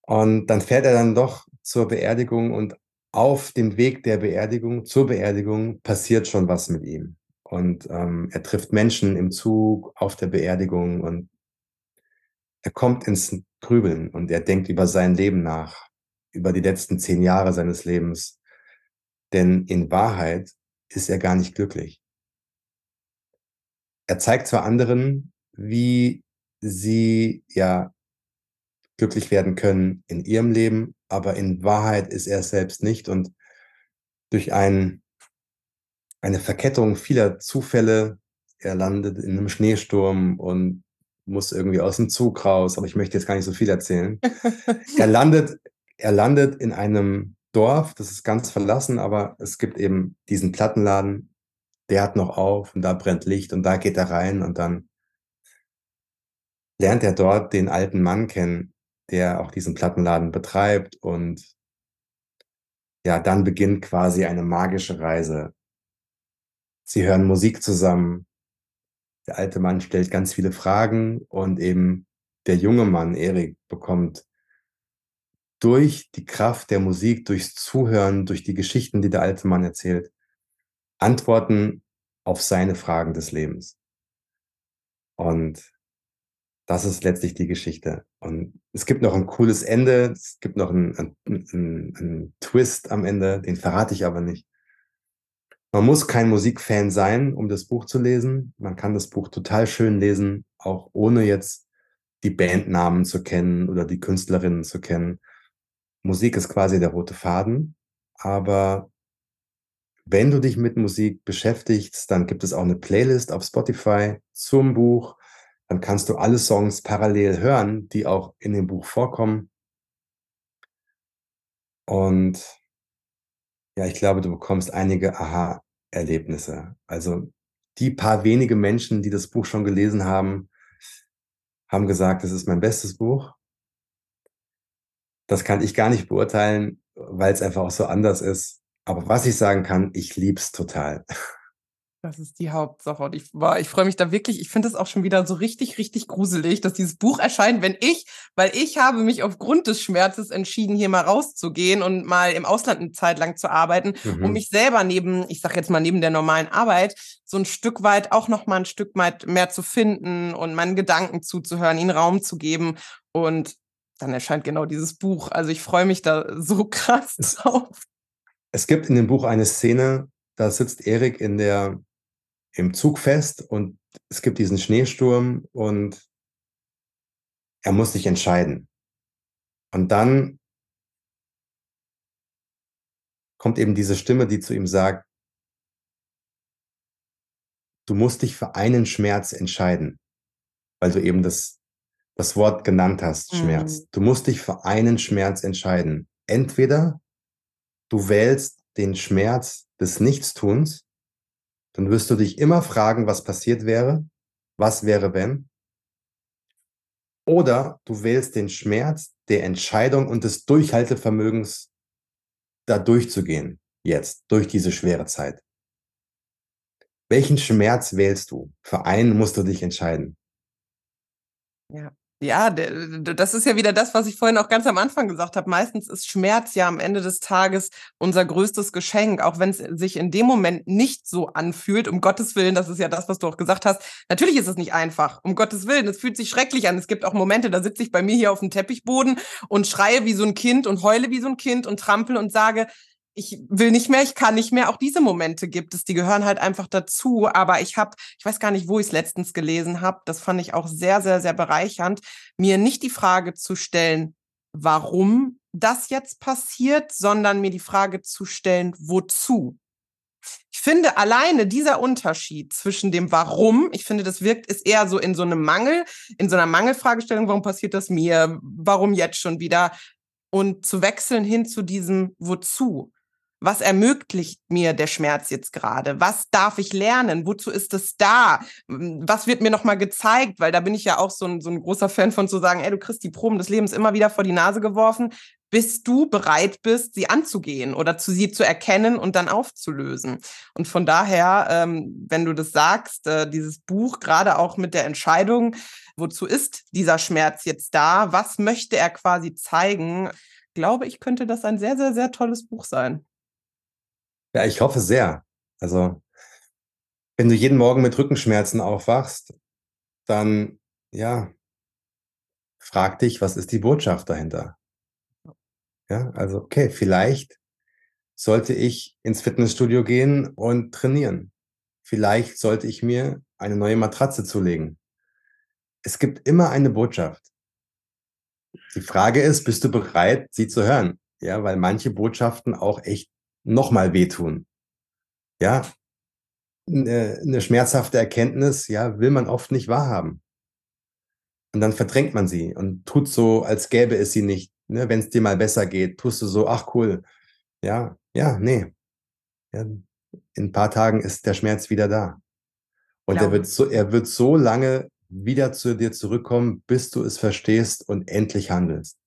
Und dann fährt er dann doch zur Beerdigung und auf dem Weg der Beerdigung, zur Beerdigung, passiert schon was mit ihm und ähm, er trifft Menschen im Zug, auf der Beerdigung und er kommt ins Grübeln und er denkt über sein Leben nach, über die letzten zehn Jahre seines Lebens. Denn in Wahrheit ist er gar nicht glücklich. Er zeigt zwar anderen, wie sie ja glücklich werden können in ihrem Leben, aber in Wahrheit ist er es selbst nicht und durch ein eine Verkettung vieler Zufälle. Er landet in einem Schneesturm und muss irgendwie aus dem Zug raus, aber ich möchte jetzt gar nicht so viel erzählen. er landet, er landet in einem Dorf, das ist ganz verlassen, aber es gibt eben diesen Plattenladen, der hat noch auf und da brennt Licht und da geht er rein und dann lernt er dort den alten Mann kennen, der auch diesen Plattenladen betreibt und ja, dann beginnt quasi eine magische Reise. Sie hören Musik zusammen. Der alte Mann stellt ganz viele Fragen und eben der junge Mann, Erik, bekommt durch die Kraft der Musik, durchs Zuhören, durch die Geschichten, die der alte Mann erzählt, Antworten auf seine Fragen des Lebens. Und das ist letztlich die Geschichte. Und es gibt noch ein cooles Ende, es gibt noch einen, einen, einen, einen Twist am Ende, den verrate ich aber nicht. Man muss kein Musikfan sein, um das Buch zu lesen. Man kann das Buch total schön lesen, auch ohne jetzt die Bandnamen zu kennen oder die Künstlerinnen zu kennen. Musik ist quasi der rote Faden, aber wenn du dich mit Musik beschäftigst, dann gibt es auch eine Playlist auf Spotify zum Buch. Dann kannst du alle Songs parallel hören, die auch in dem Buch vorkommen. Und ja, ich glaube, du bekommst einige Aha-Erlebnisse. Also die paar wenige Menschen, die das Buch schon gelesen haben, haben gesagt, es ist mein bestes Buch. Das kann ich gar nicht beurteilen, weil es einfach auch so anders ist. Aber was ich sagen kann, ich lieb's total. Das ist die Hauptsache. Und ich, war, ich freue mich da wirklich. Ich finde es auch schon wieder so richtig, richtig gruselig, dass dieses Buch erscheint, wenn ich, weil ich habe mich aufgrund des Schmerzes entschieden, hier mal rauszugehen und mal im Ausland eine Zeit lang zu arbeiten, mhm. um mich selber neben, ich sage jetzt mal neben der normalen Arbeit, so ein Stück weit auch noch mal ein Stück weit mehr zu finden und meinen Gedanken zuzuhören, ihnen Raum zu geben. Und dann erscheint genau dieses Buch. Also ich freue mich da so krass drauf. Es gibt in dem Buch eine Szene, da sitzt Erik in der, im Zug fest und es gibt diesen Schneesturm und er muss sich entscheiden. Und dann kommt eben diese Stimme, die zu ihm sagt, du musst dich für einen Schmerz entscheiden, weil du eben das das Wort genannt hast, Schmerz. Mhm. Du musst dich für einen Schmerz entscheiden. Entweder du wählst den Schmerz des Nichtstuns, dann wirst du dich immer fragen, was passiert wäre, was wäre wenn. Oder du wählst den Schmerz der Entscheidung und des Durchhaltevermögens, da durchzugehen, jetzt, durch diese schwere Zeit. Welchen Schmerz wählst du? Für einen musst du dich entscheiden. Ja. Ja, das ist ja wieder das, was ich vorhin auch ganz am Anfang gesagt habe. Meistens ist Schmerz ja am Ende des Tages unser größtes Geschenk, auch wenn es sich in dem Moment nicht so anfühlt. Um Gottes Willen, das ist ja das, was du auch gesagt hast. Natürlich ist es nicht einfach. Um Gottes Willen, es fühlt sich schrecklich an. Es gibt auch Momente, da sitze ich bei mir hier auf dem Teppichboden und schreie wie so ein Kind und heule wie so ein Kind und trampel und sage, ich will nicht mehr, ich kann nicht mehr. Auch diese Momente gibt es, die gehören halt einfach dazu. Aber ich habe, ich weiß gar nicht, wo ich es letztens gelesen habe, das fand ich auch sehr, sehr, sehr bereichernd, mir nicht die Frage zu stellen, warum das jetzt passiert, sondern mir die Frage zu stellen, wozu. Ich finde alleine dieser Unterschied zwischen dem Warum, ich finde, das wirkt, ist eher so in so einem Mangel, in so einer Mangelfragestellung, warum passiert das mir, warum jetzt schon wieder, und zu wechseln hin zu diesem Wozu was ermöglicht mir der Schmerz jetzt gerade? Was darf ich lernen? Wozu ist es da? Was wird mir nochmal gezeigt? Weil da bin ich ja auch so ein, so ein großer Fan von zu sagen, ey, du kriegst die Proben des Lebens immer wieder vor die Nase geworfen, bis du bereit bist, sie anzugehen oder zu sie zu erkennen und dann aufzulösen. Und von daher, ähm, wenn du das sagst, äh, dieses Buch, gerade auch mit der Entscheidung, wozu ist dieser Schmerz jetzt da? Was möchte er quasi zeigen? Glaube ich, könnte das ein sehr, sehr, sehr tolles Buch sein. Ja, ich hoffe sehr. Also, wenn du jeden Morgen mit Rückenschmerzen aufwachst, dann, ja, frag dich, was ist die Botschaft dahinter? Ja, also, okay, vielleicht sollte ich ins Fitnessstudio gehen und trainieren. Vielleicht sollte ich mir eine neue Matratze zulegen. Es gibt immer eine Botschaft. Die Frage ist, bist du bereit, sie zu hören? Ja, weil manche Botschaften auch echt nochmal wehtun. Ja, eine, eine schmerzhafte Erkenntnis, ja, will man oft nicht wahrhaben. Und dann verdrängt man sie und tut so, als gäbe es sie nicht. Ne? Wenn es dir mal besser geht, tust du so, ach cool. Ja, ja, nee. Ja, in ein paar Tagen ist der Schmerz wieder da. Und er wird, so, er wird so lange wieder zu dir zurückkommen, bis du es verstehst und endlich handelst.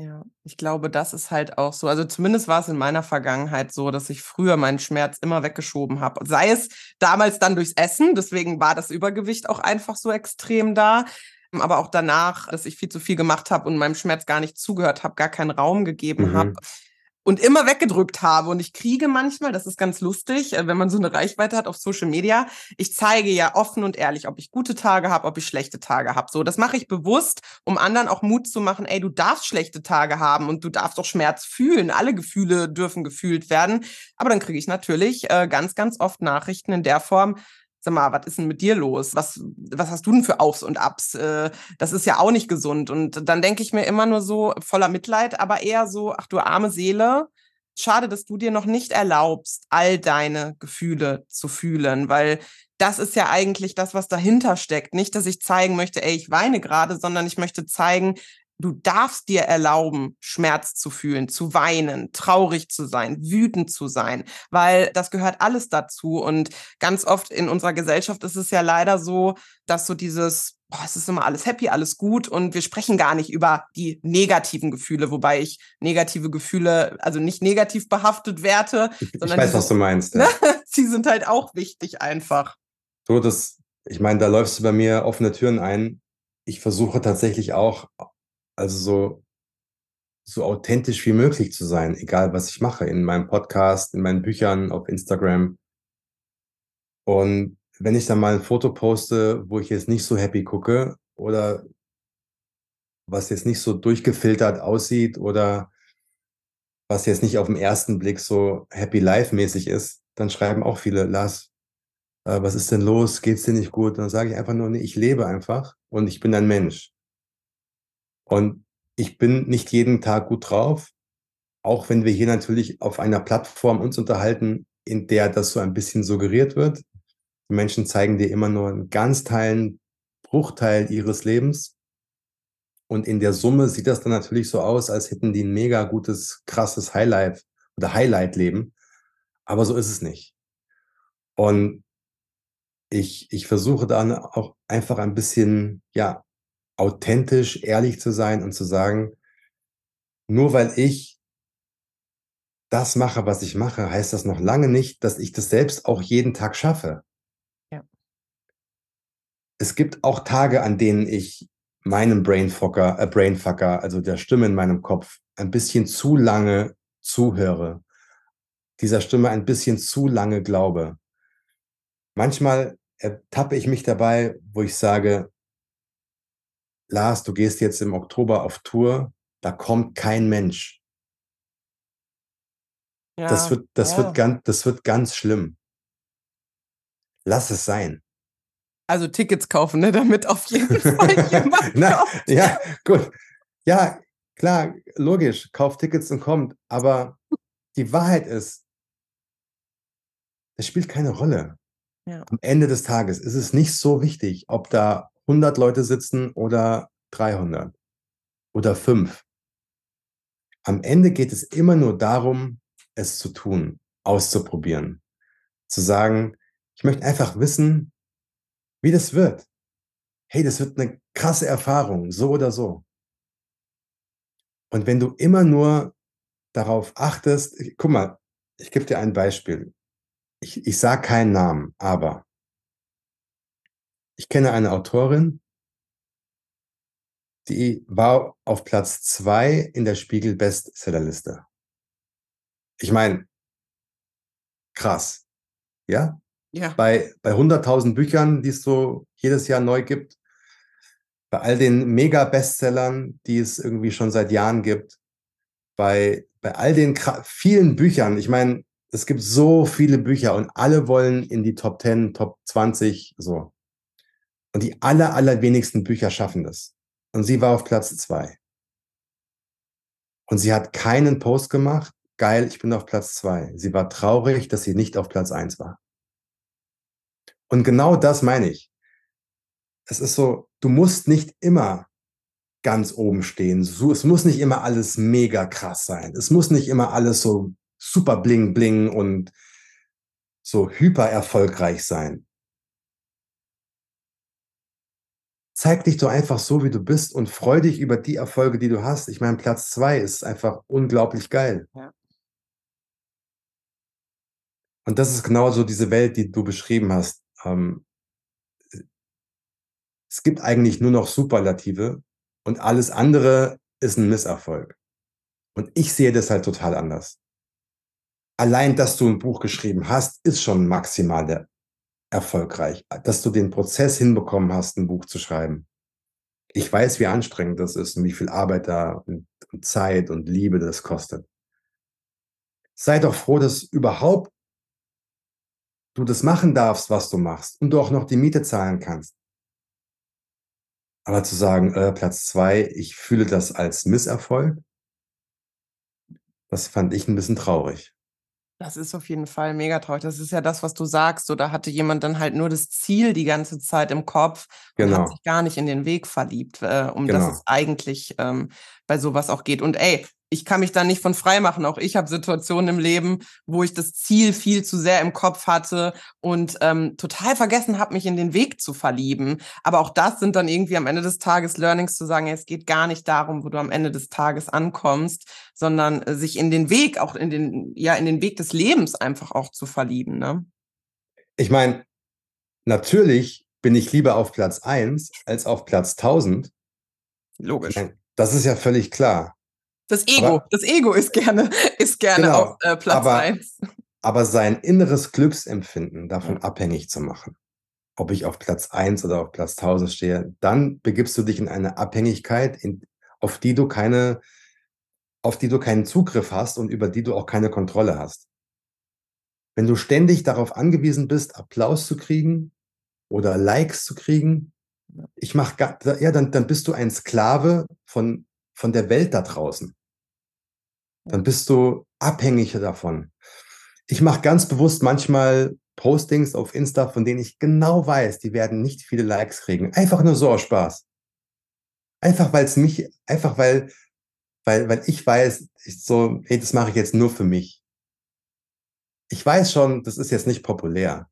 Ja, ich glaube, das ist halt auch so. Also zumindest war es in meiner Vergangenheit so, dass ich früher meinen Schmerz immer weggeschoben habe. Sei es damals dann durchs Essen, deswegen war das Übergewicht auch einfach so extrem da. Aber auch danach, dass ich viel zu viel gemacht habe und meinem Schmerz gar nicht zugehört habe, gar keinen Raum gegeben mhm. habe und immer weggedrückt habe. Und ich kriege manchmal, das ist ganz lustig, äh, wenn man so eine Reichweite hat auf Social Media, ich zeige ja offen und ehrlich, ob ich gute Tage habe, ob ich schlechte Tage habe. So, das mache ich bewusst, um anderen auch Mut zu machen, ey, du darfst schlechte Tage haben und du darfst auch Schmerz fühlen. Alle Gefühle dürfen gefühlt werden. Aber dann kriege ich natürlich äh, ganz, ganz oft Nachrichten in der Form, sag mal, was ist denn mit dir los? Was, was hast du denn für Aufs und Abs? Äh, das ist ja auch nicht gesund. Und dann denke ich mir immer nur so voller Mitleid, aber eher so, ach du arme Seele, schade, dass du dir noch nicht erlaubst, all deine Gefühle zu fühlen, weil das ist ja eigentlich das, was dahinter steckt. Nicht, dass ich zeigen möchte, ey, ich weine gerade, sondern ich möchte zeigen, du darfst dir erlauben, Schmerz zu fühlen, zu weinen, traurig zu sein, wütend zu sein, weil das gehört alles dazu. Und ganz oft in unserer Gesellschaft ist es ja leider so, dass so dieses, boah, es ist immer alles happy, alles gut und wir sprechen gar nicht über die negativen Gefühle, wobei ich negative Gefühle, also nicht negativ behaftet werte, sondern. Ich weiß, was du meinst. Ja. sie sind halt auch wichtig einfach. So, das, ich meine, da läufst du bei mir offene Türen ein. Ich versuche tatsächlich auch also so, so authentisch wie möglich zu sein, egal was ich mache, in meinem Podcast, in meinen Büchern, auf Instagram. Und wenn ich dann mal ein Foto poste, wo ich jetzt nicht so happy gucke oder was jetzt nicht so durchgefiltert aussieht oder was jetzt nicht auf den ersten Blick so happy life mäßig ist, dann schreiben auch viele, Lars, äh, was ist denn los? Geht's dir nicht gut? Und dann sage ich einfach nur, nee, ich lebe einfach und ich bin ein Mensch. Und ich bin nicht jeden Tag gut drauf, auch wenn wir hier natürlich auf einer Plattform uns unterhalten, in der das so ein bisschen suggeriert wird. Die Menschen zeigen dir immer nur einen ganz teilen Bruchteil ihres Lebens. Und in der Summe sieht das dann natürlich so aus, als hätten die ein mega gutes, krasses Highlight oder Highlight-Leben. Aber so ist es nicht. Und ich, ich versuche dann auch einfach ein bisschen, ja, authentisch, ehrlich zu sein und zu sagen, nur weil ich das mache, was ich mache, heißt das noch lange nicht, dass ich das selbst auch jeden Tag schaffe. Ja. Es gibt auch Tage, an denen ich meinem Brainfucker, äh Brainfucker, also der Stimme in meinem Kopf, ein bisschen zu lange zuhöre, dieser Stimme ein bisschen zu lange glaube. Manchmal ertappe ich mich dabei, wo ich sage, Lars, du gehst jetzt im Oktober auf Tour, da kommt kein Mensch. Ja, das, wird, das, ja. wird ganz, das wird ganz schlimm. Lass es sein. Also Tickets kaufen, ne, damit auf jeden Fall jemand Na, Ja, gut. Ja, klar, logisch, kauf Tickets und kommt. Aber die Wahrheit ist, es spielt keine Rolle. Ja. Am Ende des Tages ist es nicht so wichtig, ob da 100 Leute sitzen oder 300 oder 5. Am Ende geht es immer nur darum, es zu tun, auszuprobieren, zu sagen, ich möchte einfach wissen, wie das wird. Hey, das wird eine krasse Erfahrung, so oder so. Und wenn du immer nur darauf achtest, guck mal, ich gebe dir ein Beispiel. Ich, ich sage keinen Namen, aber ich kenne eine Autorin, die war auf Platz zwei in der Spiegel Bestsellerliste. Ich meine, krass. Ja? Ja. Bei, bei 100.000 Büchern, die es so jedes Jahr neu gibt, bei all den Mega-Bestsellern, die es irgendwie schon seit Jahren gibt, bei, bei all den vielen Büchern, ich meine, es gibt so viele Bücher und alle wollen in die Top 10, Top 20, so. Und die aller, allerwenigsten Bücher schaffen das. Und sie war auf Platz zwei. Und sie hat keinen Post gemacht. Geil, ich bin auf Platz zwei. Sie war traurig, dass sie nicht auf Platz eins war. Und genau das meine ich. Es ist so, du musst nicht immer ganz oben stehen. Es muss nicht immer alles mega krass sein. Es muss nicht immer alles so super bling bling und so hyper erfolgreich sein. Zeig dich doch einfach so, wie du bist und freu dich über die Erfolge, die du hast. Ich meine, Platz zwei ist einfach unglaublich geil. Ja. Und das ist genau so diese Welt, die du beschrieben hast. Ähm, es gibt eigentlich nur noch Superlative und alles andere ist ein Misserfolg. Und ich sehe das halt total anders. Allein, dass du ein Buch geschrieben hast, ist schon maximal erfolgreich. Dass du den Prozess hinbekommen hast, ein Buch zu schreiben. Ich weiß, wie anstrengend das ist und wie viel Arbeit da und, Zeit und Liebe das kostet. Sei doch froh, dass überhaupt du das machen darfst, was du machst und du auch noch die Miete zahlen kannst. Aber zu sagen, äh, Platz zwei, ich fühle das als Misserfolg, das fand ich ein bisschen traurig. Das ist auf jeden Fall mega traurig. Das ist ja das, was du sagst. Oder hatte jemand dann halt nur das Ziel die ganze Zeit im Kopf und hat Genau, sich gar nicht in den Weg verliebt, äh, um das es genau. eigentlich ähm, bei sowas auch geht. Und ey, ich kann mich da nicht von frei machen. Auch ich habe Situationen im Leben, wo ich das Ziel viel zu sehr im Kopf hatte und ähm, total vergessen habe, mich in den Weg zu verlieben. Aber auch das sind dann irgendwie am Ende des Tages Learnings zu sagen, es geht gar nicht darum, wo du am Ende des Tages ankommst, sondern äh, sich in den Weg, auch in den, ja, in den Weg des Lebens einfach auch zu verlieben. Ne? Ich meine, natürlich bin ich lieber auf Platz eins als auf Platz 1000. Ich Logisch. das ist ja völlig klar. Das Ego, Aber das Ego ist gerne, ist gerne auf genau, äh, Platz aber, eins. aber sein inneres Glücksempfinden davon Ja. abhängig zu machen, ob ich auf Platz eins oder auf Platz 1000 stehe, dann begibst du dich in eine Abhängigkeit, in, auf die du keine, auf die du keinen Zugriff hast und über die du auch keine Kontrolle hast. Wenn du ständig darauf angewiesen bist, Applaus zu kriegen oder Likes zu kriegen, ich mach, ja, dann, dann bist du ein Sklave von, von der Welt da draußen. Dann bist du abhängig davon. Ich mache ganz bewusst manchmal Postings auf Insta, von denen ich genau weiß, die werden nicht viele Likes kriegen. Einfach nur so aus Spaß. Einfach weil es mich, einfach weil, weil, weil ich weiß, ich so, hey, das mache ich jetzt nur für mich. Ich weiß schon, das ist jetzt nicht populär.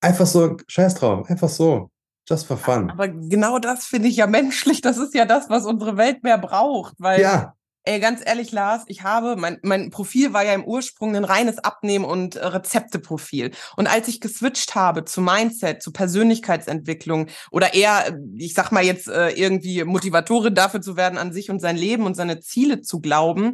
Einfach so, scheiß drauf, einfach so. Just for fun. Aber genau das finde ich ja menschlich. Das ist ja das, was unsere Welt mehr braucht. Weil, Ja, ey, ganz ehrlich, Lars, ich habe, mein, mein Profil war ja im Ursprung ein reines Abnehmen- und äh, Rezepteprofil. Und als ich geswitcht habe zu Mindset, zu Persönlichkeitsentwicklung oder eher, ich sag mal jetzt äh, irgendwie Motivatorin dafür zu werden, an sich und sein Leben und seine Ziele zu glauben,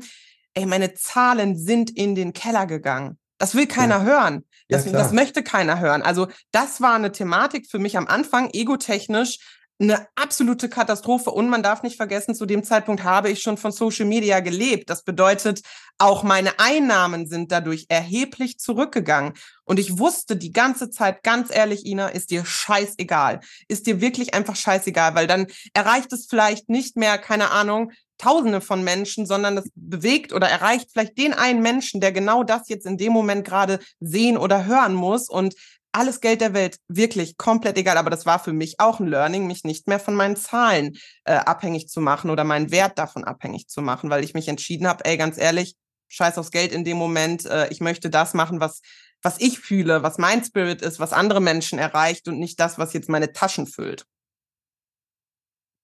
ey, meine Zahlen sind in den Keller gegangen. Das will keiner ja, hören. Ja, Das, das möchte keiner hören. Also das war eine Thematik für mich am Anfang, egotechnisch, eine absolute Katastrophe. Und man darf nicht vergessen, zu dem Zeitpunkt habe ich schon von Social Media gelebt. Das bedeutet, auch meine Einnahmen sind dadurch erheblich zurückgegangen. Und ich wusste die ganze Zeit, ganz ehrlich, Ina, ist dir scheißegal. Ist dir wirklich einfach scheißegal, weil dann erreicht es vielleicht nicht mehr, keine Ahnung, Tausende von Menschen, sondern das bewegt oder erreicht vielleicht den einen Menschen, der genau das jetzt in dem Moment gerade sehen oder hören muss. Und alles Geld der Welt, wirklich komplett egal. Aber das war für mich auch ein Learning, mich nicht mehr von meinen Zahlen äh, abhängig zu machen oder meinen Wert davon abhängig zu machen, weil ich mich entschieden habe, ey, ganz ehrlich, scheiß aufs Geld in dem Moment. Äh, ich möchte das machen, was, was ich fühle, was mein Spirit ist, was andere Menschen erreicht und nicht das, was jetzt meine Taschen füllt.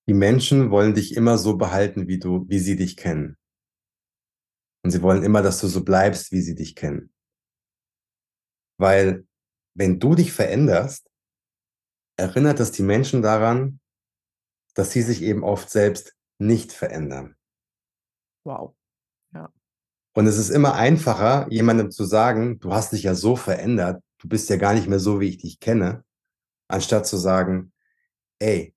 Die Menschen wollen dich immer so behalten, wie du, wie sie dich kennen. Und sie wollen immer, dass du so bleibst, wie sie dich kennen. Weil wenn du dich veränderst, erinnert das die Menschen daran, dass sie sich eben oft selbst nicht verändern. Wow. Ja. Und es ist immer einfacher, jemandem zu sagen, du hast dich ja so verändert, du bist ja gar nicht mehr so, wie ich dich kenne, anstatt zu sagen, ey,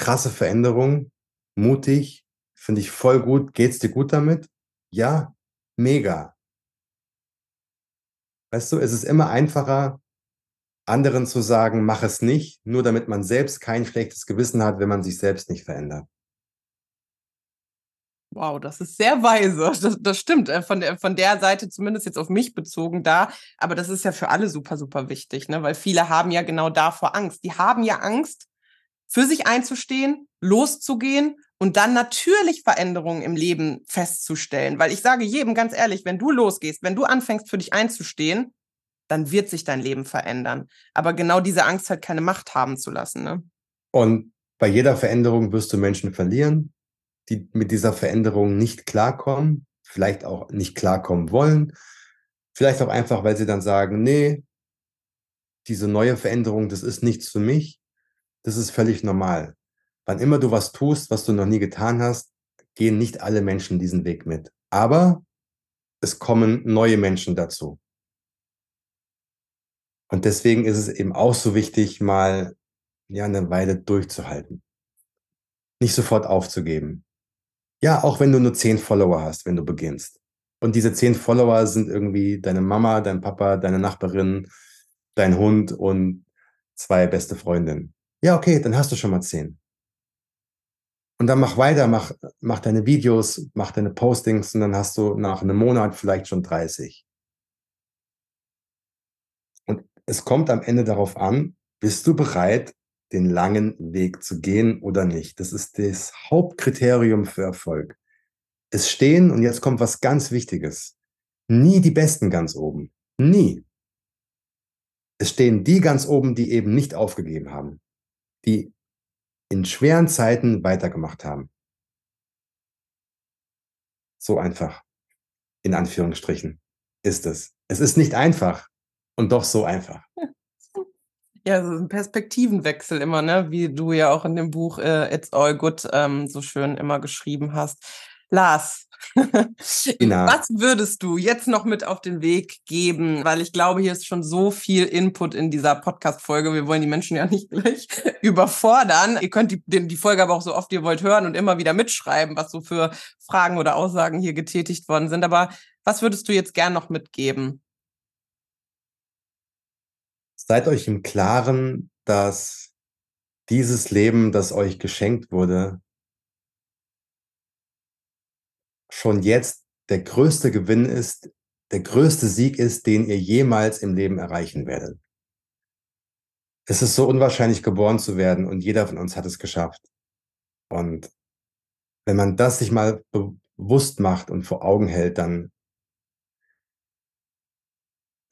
krasse Veränderung, mutig, finde ich voll gut, geht's dir gut damit? Ja, mega. Weißt du, es ist immer einfacher, anderen zu sagen, mach es nicht, nur damit man selbst kein schlechtes Gewissen hat, wenn man sich selbst nicht verändert. Wow, das ist sehr weise. Das, das stimmt. Äh, von der, von der Seite zumindest jetzt auf mich bezogen da. Aber das ist ja für alle super, super wichtig, ne? Weil viele haben ja genau davor Angst. Die haben ja Angst, für sich einzustehen, loszugehen und dann natürlich Veränderungen im Leben festzustellen. Weil ich sage jedem ganz ehrlich, wenn du losgehst, wenn du anfängst, für dich einzustehen, dann wird sich dein Leben verändern. Aber genau diese Angst halt keine Macht haben zu lassen. Ne? Und bei jeder Veränderung wirst du Menschen verlieren, die mit dieser Veränderung nicht klarkommen, vielleicht auch nicht klarkommen wollen, vielleicht auch einfach, weil sie dann sagen, nee, diese neue Veränderung, das ist nichts für mich, das ist völlig normal. Wann immer du was tust, was du noch nie getan hast, gehen nicht alle Menschen diesen Weg mit. Aber es kommen neue Menschen dazu. Und deswegen ist es eben auch so wichtig, mal ja eine Weile durchzuhalten. Nicht sofort aufzugeben. Ja, auch wenn du nur zehn Follower hast, wenn du beginnst. Und diese zehn Follower sind irgendwie deine Mama, dein Papa, deine Nachbarin, dein Hund und zwei beste Freundinnen. Ja, okay, dann hast du schon mal zehn. Und dann mach weiter, mach, mach deine Videos, mach deine Postings und dann hast du nach einem Monat vielleicht schon 30. Und es kommt am Ende darauf an, bist du bereit, den langen Weg zu gehen oder nicht. Das ist das Hauptkriterium für Erfolg. Es stehen, und jetzt kommt was ganz Wichtiges, nie die Besten ganz oben. Nie. Es stehen die ganz oben, die eben nicht aufgegeben haben, die in schweren Zeiten weitergemacht haben. So einfach, in Anführungsstrichen, ist es. Es ist nicht einfach und doch so einfach. Ja, so ein Perspektivenwechsel immer, ne? Wie du ja auch in dem Buch äh, It's All Good ähm, so schön immer geschrieben hast. Lars, was würdest du jetzt noch mit auf den Weg geben? Weil ich glaube, hier ist schon so viel Input in dieser Podcast-Folge. Wir wollen die Menschen ja nicht gleich überfordern. Ihr könnt die, die Folge aber auch so oft ihr wollt hören und immer wieder mitschreiben, was so für Fragen oder Aussagen hier getätigt worden sind. Aber was würdest du jetzt gern noch mitgeben? Seid euch im Klaren, dass dieses Leben, das euch geschenkt wurde, schon jetzt der größte Gewinn ist, der größte Sieg ist, den ihr jemals im Leben erreichen werdet. Es ist so unwahrscheinlich geboren zu werden und jeder von uns hat es geschafft. Und wenn man das sich mal bewusst macht und vor Augen hält, dann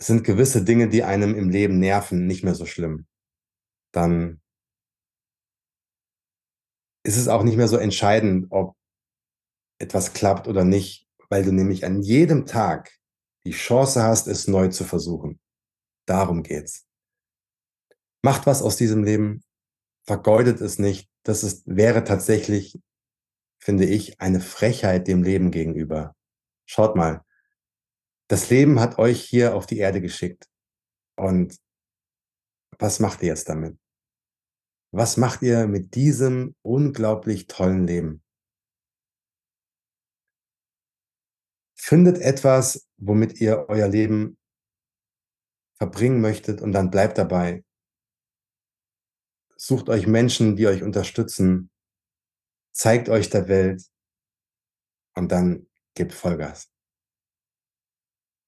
sind gewisse Dinge, die einem im Leben nerven, nicht mehr so schlimm. Dann ist es auch nicht mehr so entscheidend, ob etwas klappt oder nicht, weil du nämlich an jedem Tag die Chance hast, es neu zu versuchen. Darum geht's. Macht was aus diesem Leben, vergeudet es nicht. Das ist, wäre tatsächlich, finde ich, eine Frechheit dem Leben gegenüber. Schaut mal, das Leben hat euch hier auf die Erde geschickt. Und was macht ihr jetzt damit? Was macht ihr mit diesem unglaublich tollen Leben? Findet etwas, womit ihr euer Leben verbringen möchtet und dann bleibt dabei. Sucht euch Menschen, die euch unterstützen. Zeigt euch der Welt und dann gebt Vollgas.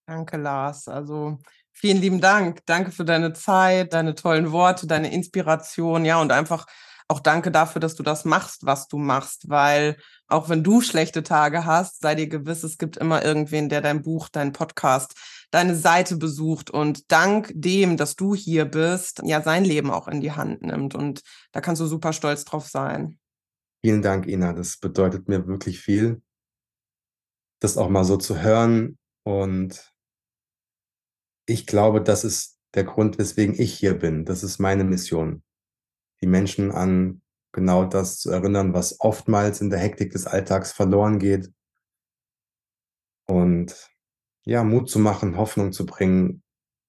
Danke, Lars. Also vielen lieben Dank. Danke für deine Zeit, deine tollen Worte, deine Inspiration. Ja, und einfach auch danke dafür, dass du das machst, was du machst, weil auch wenn du schlechte Tage hast, sei dir gewiss, es gibt immer irgendwen, der dein Buch, dein Podcast, deine Seite besucht und dank dem, dass du hier bist, ja, sein Leben auch in die Hand nimmt. Und da kannst du super stolz drauf sein. Vielen Dank, Ina. Das bedeutet mir wirklich viel, das auch mal so zu hören und ich glaube, das ist der Grund, weswegen ich hier bin. Das ist meine Mission. Die Menschen an genau das zu erinnern, was oftmals in der Hektik des Alltags verloren geht. Und ja, Mut zu machen, Hoffnung zu bringen,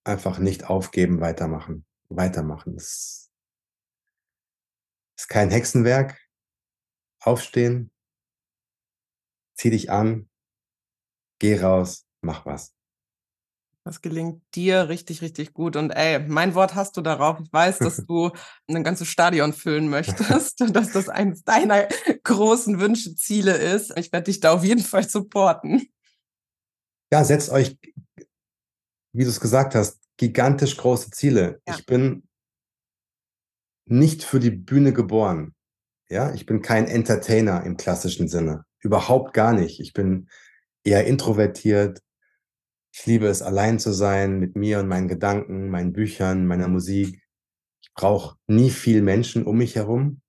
einfach nicht aufgeben, weitermachen. Weitermachen. Es ist kein Hexenwerk. Aufstehen, zieh dich an, geh raus, mach was. Das gelingt dir richtig, richtig gut. Und ey, mein Wort hast du darauf. Ich weiß, dass du ein ganzes Stadion füllen möchtest, dass das eines deiner großen Wünsche, Ziele ist. Ich werde dich da auf jeden Fall supporten. Ja, setzt euch, wie du es gesagt hast, gigantisch große Ziele. Ja. Ich bin nicht für die Bühne geboren. Ja, ich bin kein Entertainer im klassischen Sinne. Überhaupt gar nicht. Ich bin eher introvertiert. Ich liebe es, allein zu sein mit mir und meinen Gedanken, meinen Büchern, meiner Musik. Ich brauche nie viel Menschen um mich herum.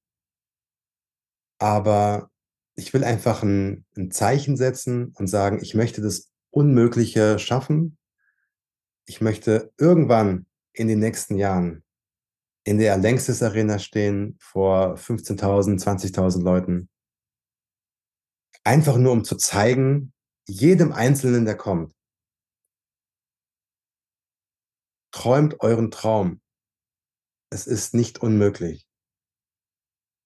Aber ich will einfach ein, ein Zeichen setzen und sagen, ich möchte das Unmögliche schaffen. Ich möchte irgendwann in den nächsten Jahren in der Längstes Arena stehen vor 15.000, 20.000 Leuten. Einfach nur um zu zeigen, jedem Einzelnen, der kommt, träumt euren Traum. Es ist nicht unmöglich.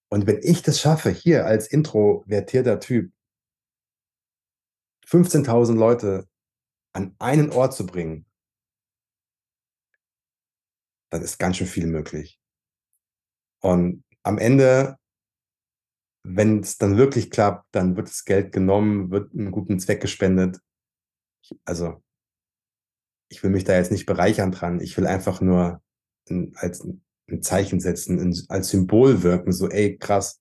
Und wenn ich das schaffe, hier als introvertierter Typ, 15.000 Leute an einen Ort zu bringen, dann ist ganz schön viel möglich. Und am Ende, wenn es dann wirklich klappt, dann wird das Geld genommen, wird einen guten Zweck gespendet. Also, ich will mich da jetzt nicht bereichern dran. Ich will einfach nur ein, als ein Zeichen setzen, ein, als Symbol wirken. So, ey, krass.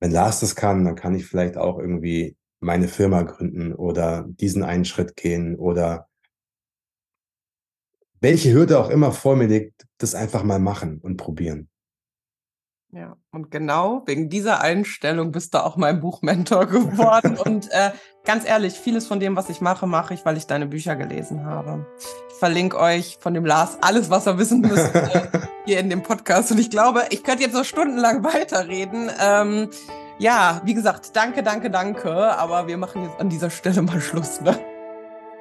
Wenn Lars das kann, dann kann ich vielleicht auch irgendwie meine Firma gründen oder diesen einen Schritt gehen oder welche Hürde auch immer vor mir liegt, das einfach mal machen und probieren. Ja, und genau wegen dieser Einstellung bist du auch mein Buchmentor geworden. und äh, ganz ehrlich, vieles von dem, was ich mache, mache ich, weil ich deine Bücher gelesen habe. Ich verlinke euch von dem Lars alles, was ihr wissen müsst, äh, hier in dem Podcast. Und ich glaube, ich könnte jetzt so stundenlang weiterreden. Ähm, ja, wie gesagt, danke, danke, danke. Aber wir machen jetzt an dieser Stelle mal Schluss. Ne?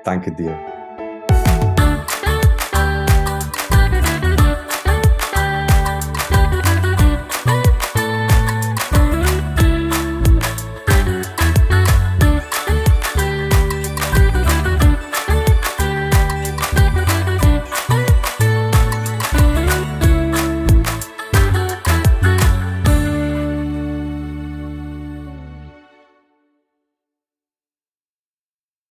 Danke dir.